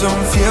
don't feel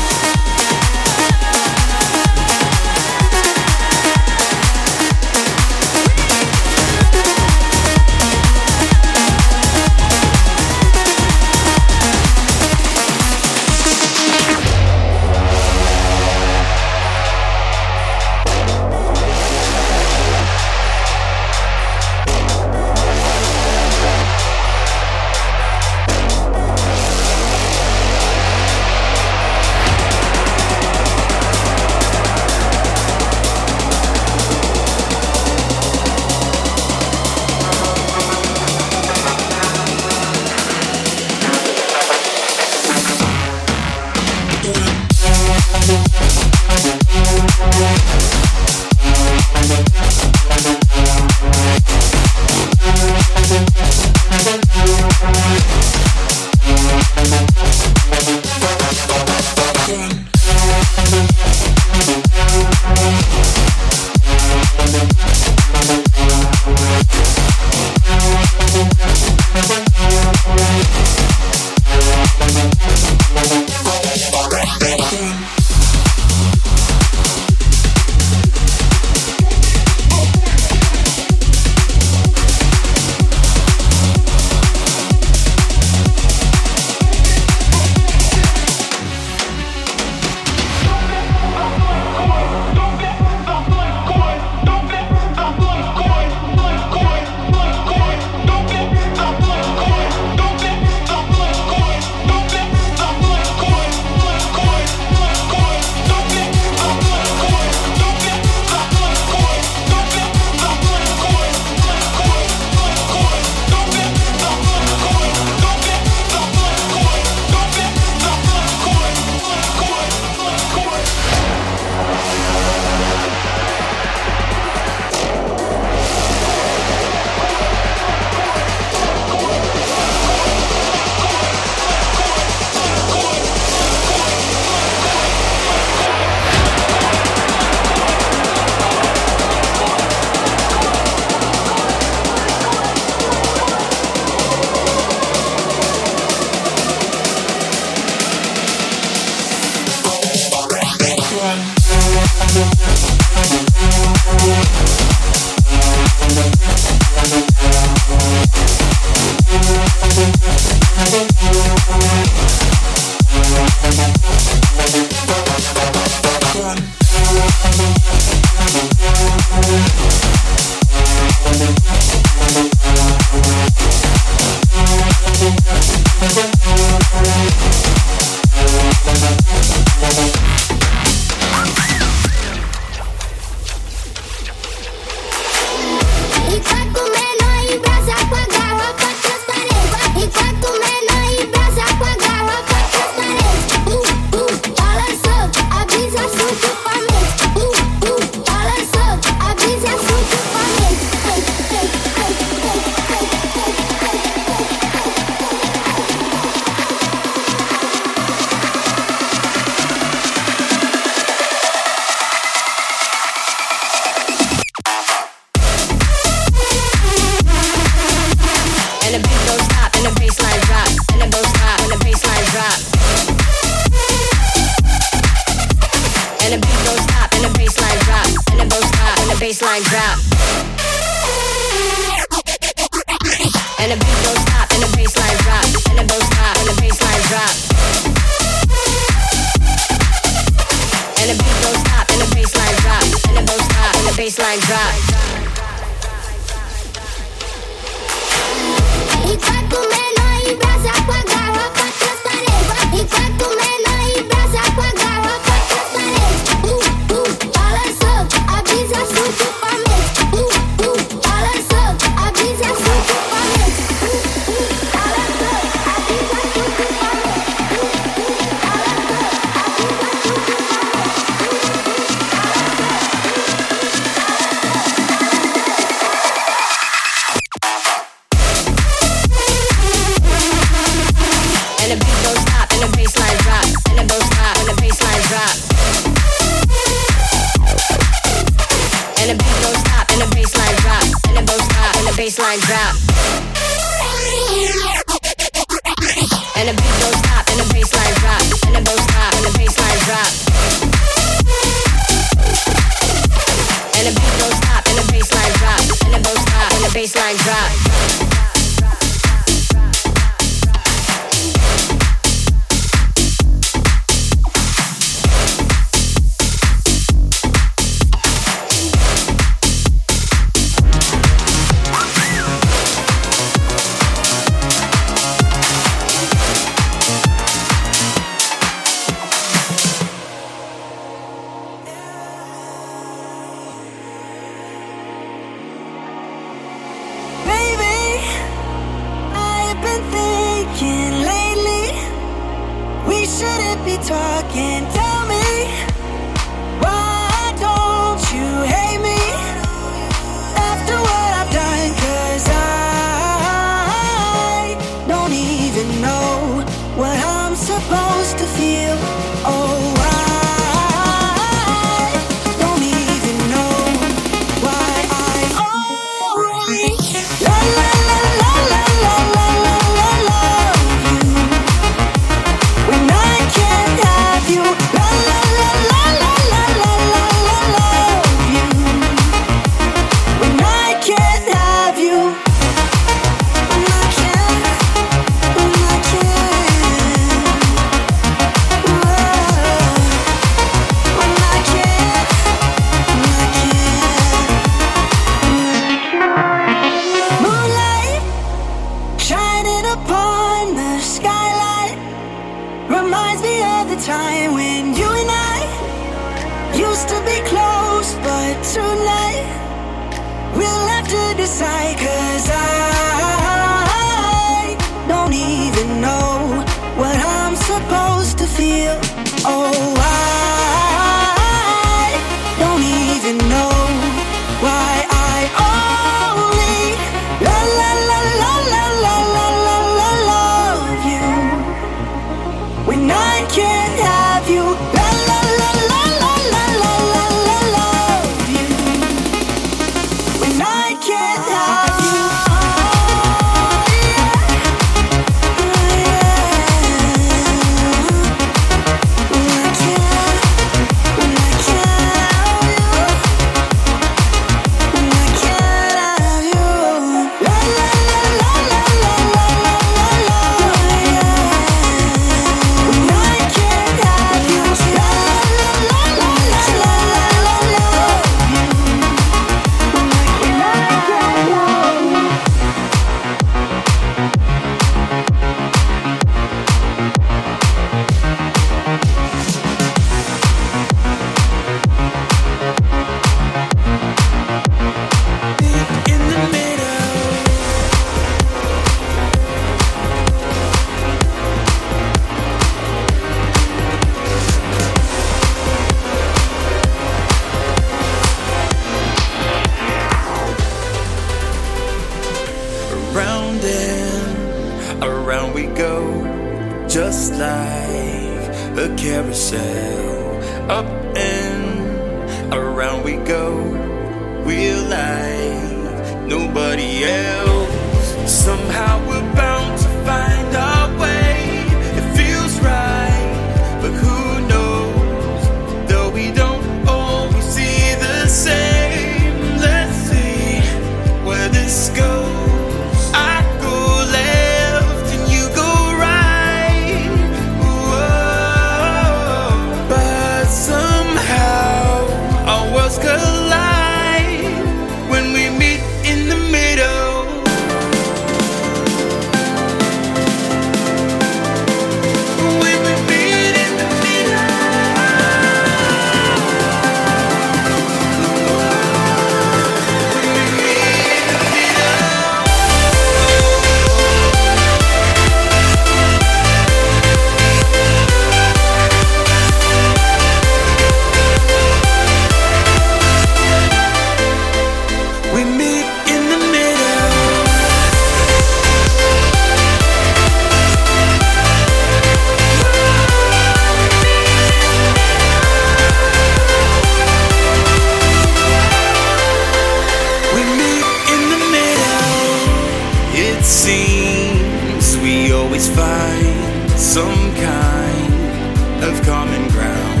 of common ground.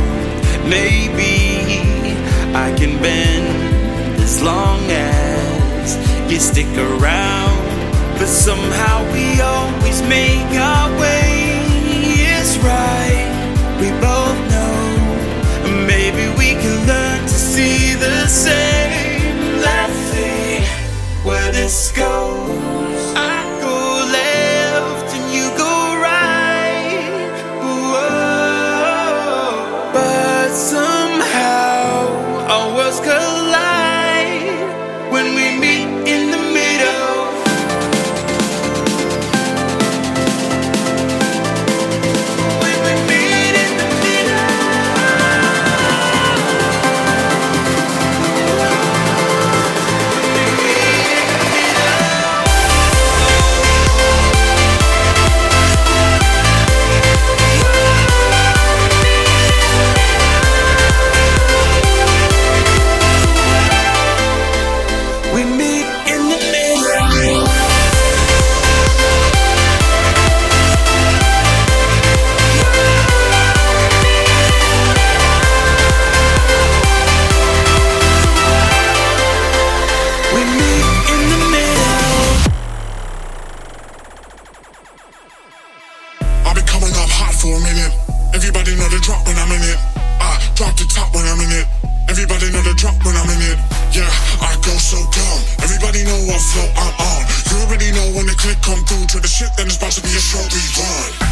Maybe I can bend as long as you stick around. But somehow we always make our way. It's right, we both know. Maybe we can learn to see the same. Let's see where this goes. click come through to the shit, then it's about to be a show we.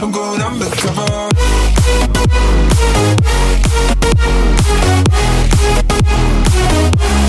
I'm going undercover. We'll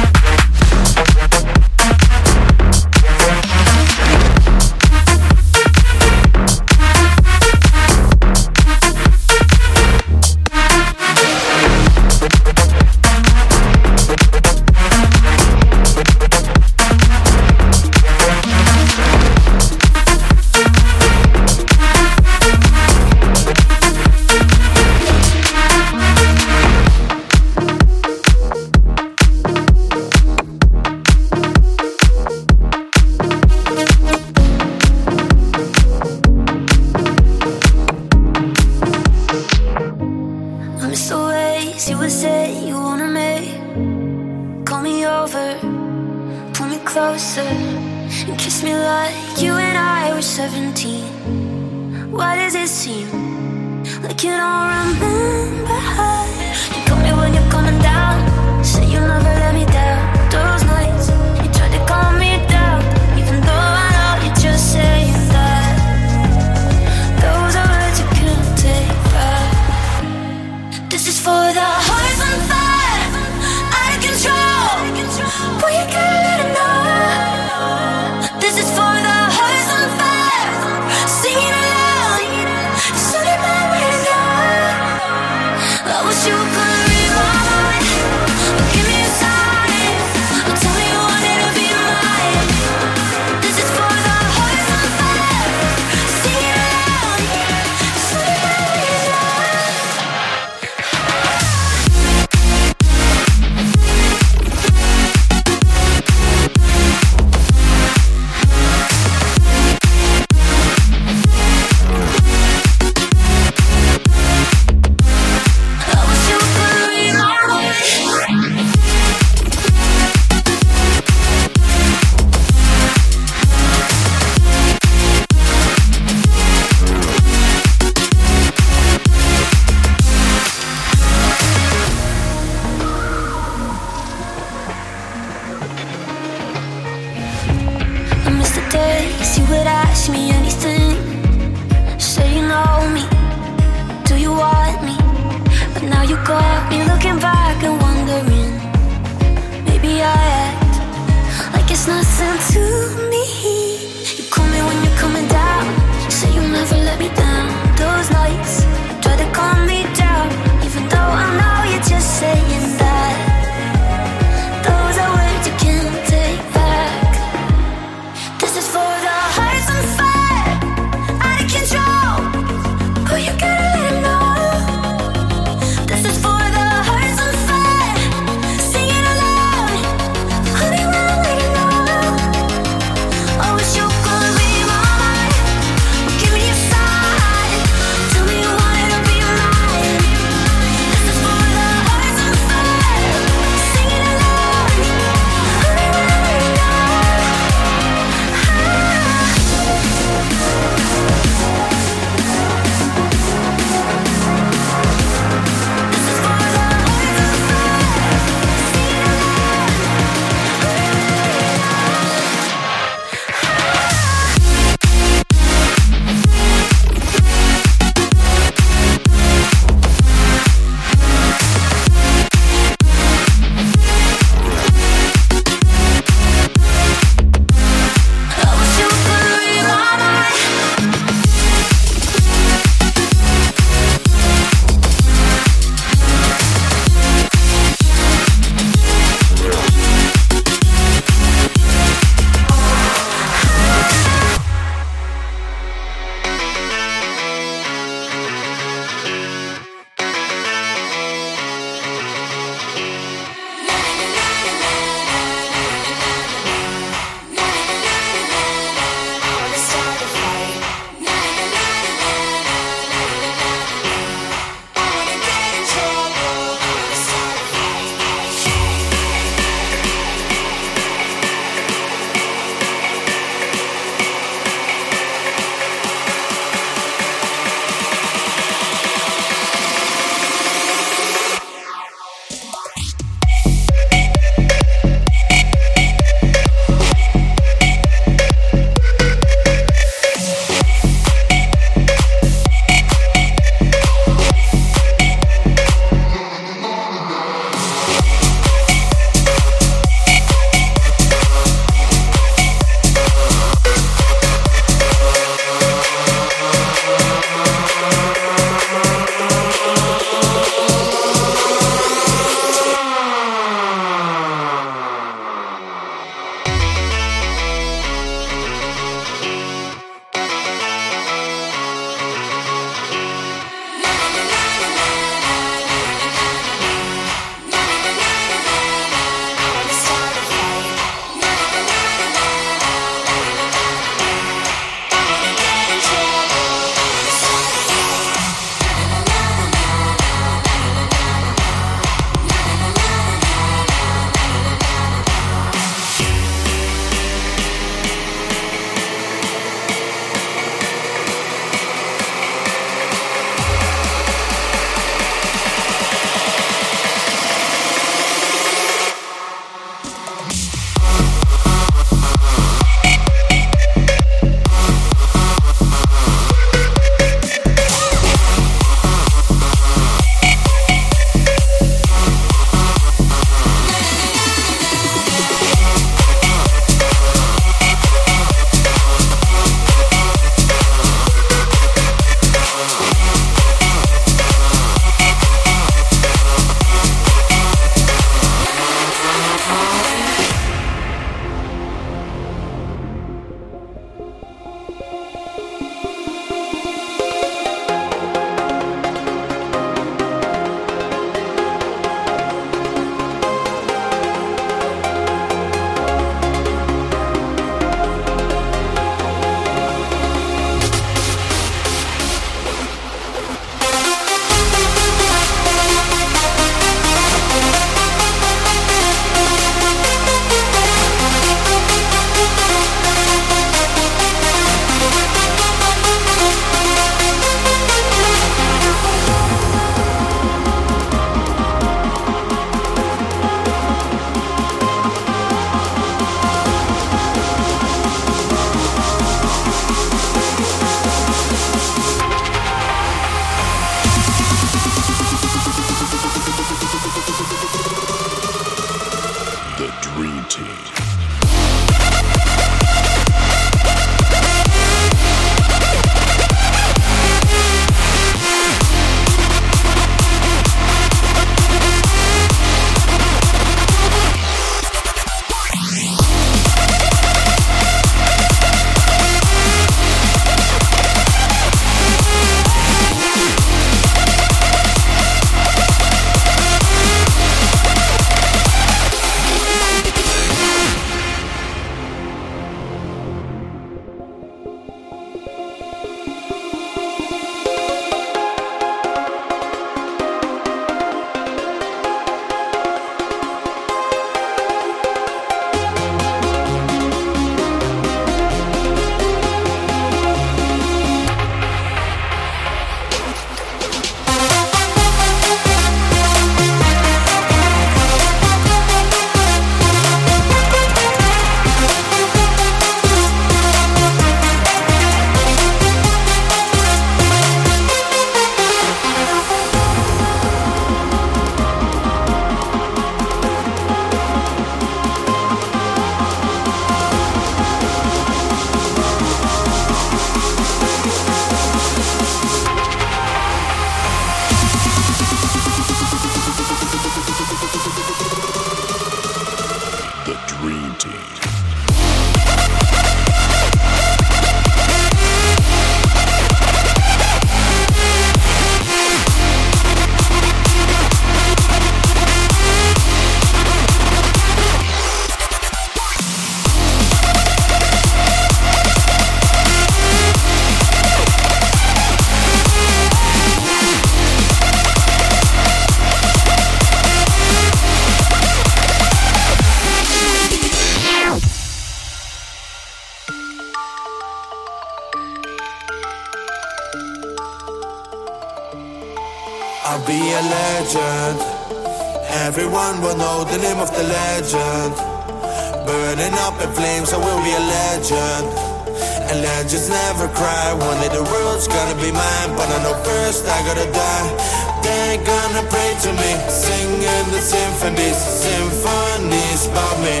to me, singing the symphonies, symphonies about me.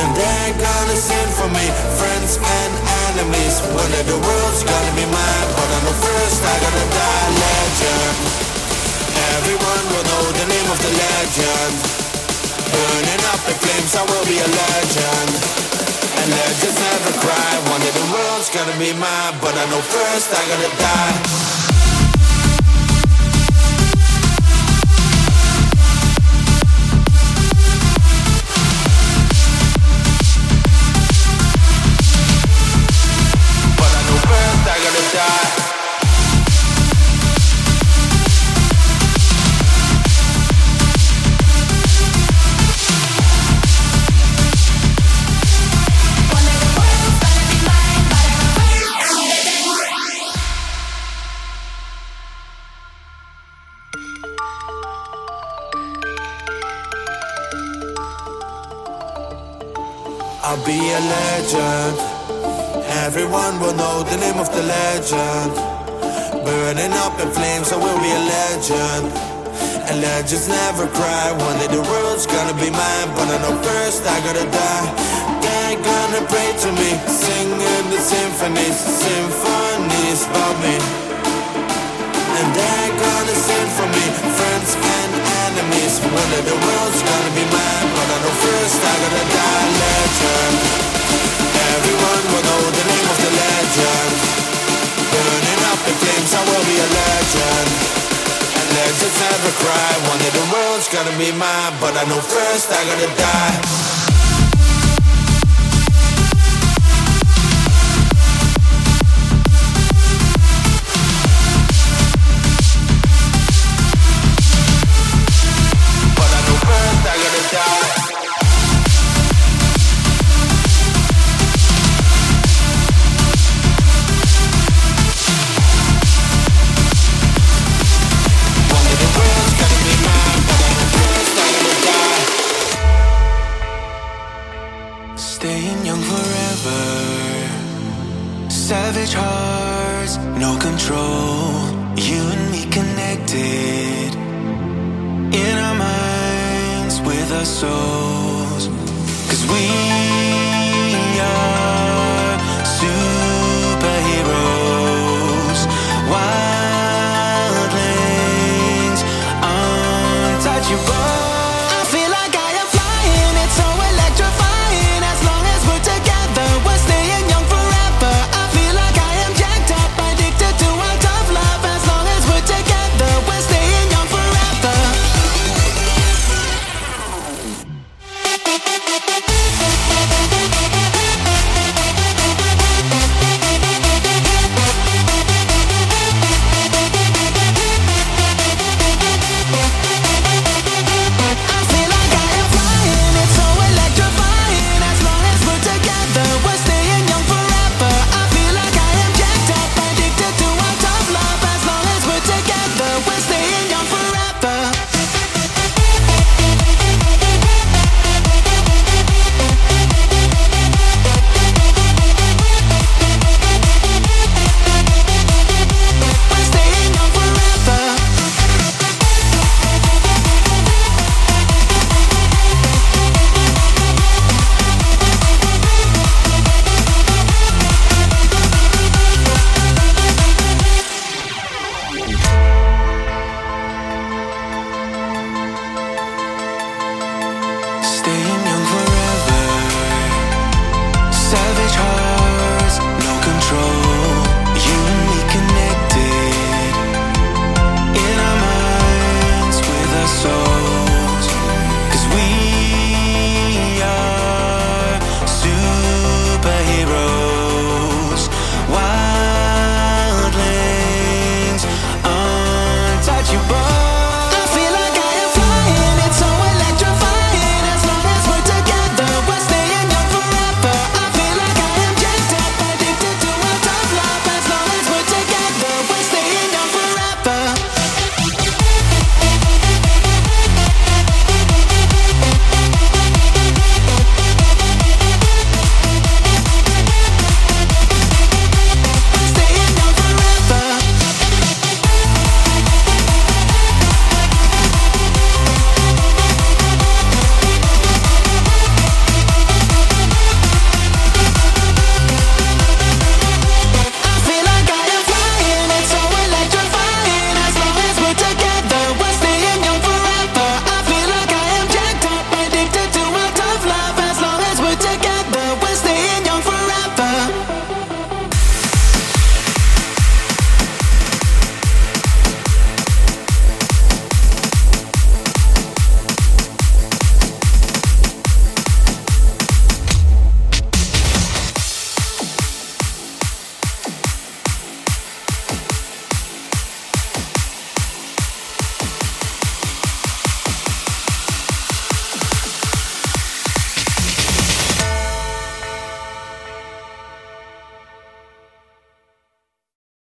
And they're gonna sing for me, friends and enemies. One day the world's gonna be mine, but I know first I gotta die. Legend. Everyone will know the name of the legend. Burning up in flames, I will be a legend. And legends never cry. One day the world's gonna be mine, but I know first I gotta die. Legend. Burning up in flames, I will be a legend. And legends never cry. One day the world's gonna be mine, but I know first I gotta die. They're gonna pray to me, singing the symphonies, symphonies about me. And they're gonna sing for me, friends and enemies. One day the world's gonna be mine, but I know first I gotta die. Legend. Everyone will know the name of the legend. Burning up in flames, I will be a legend. And legends never cry. One day the world's gonna be mine, but I know first I gotta die. Savage hearts, no control. You and me connected. In our minds, with our souls. Cause we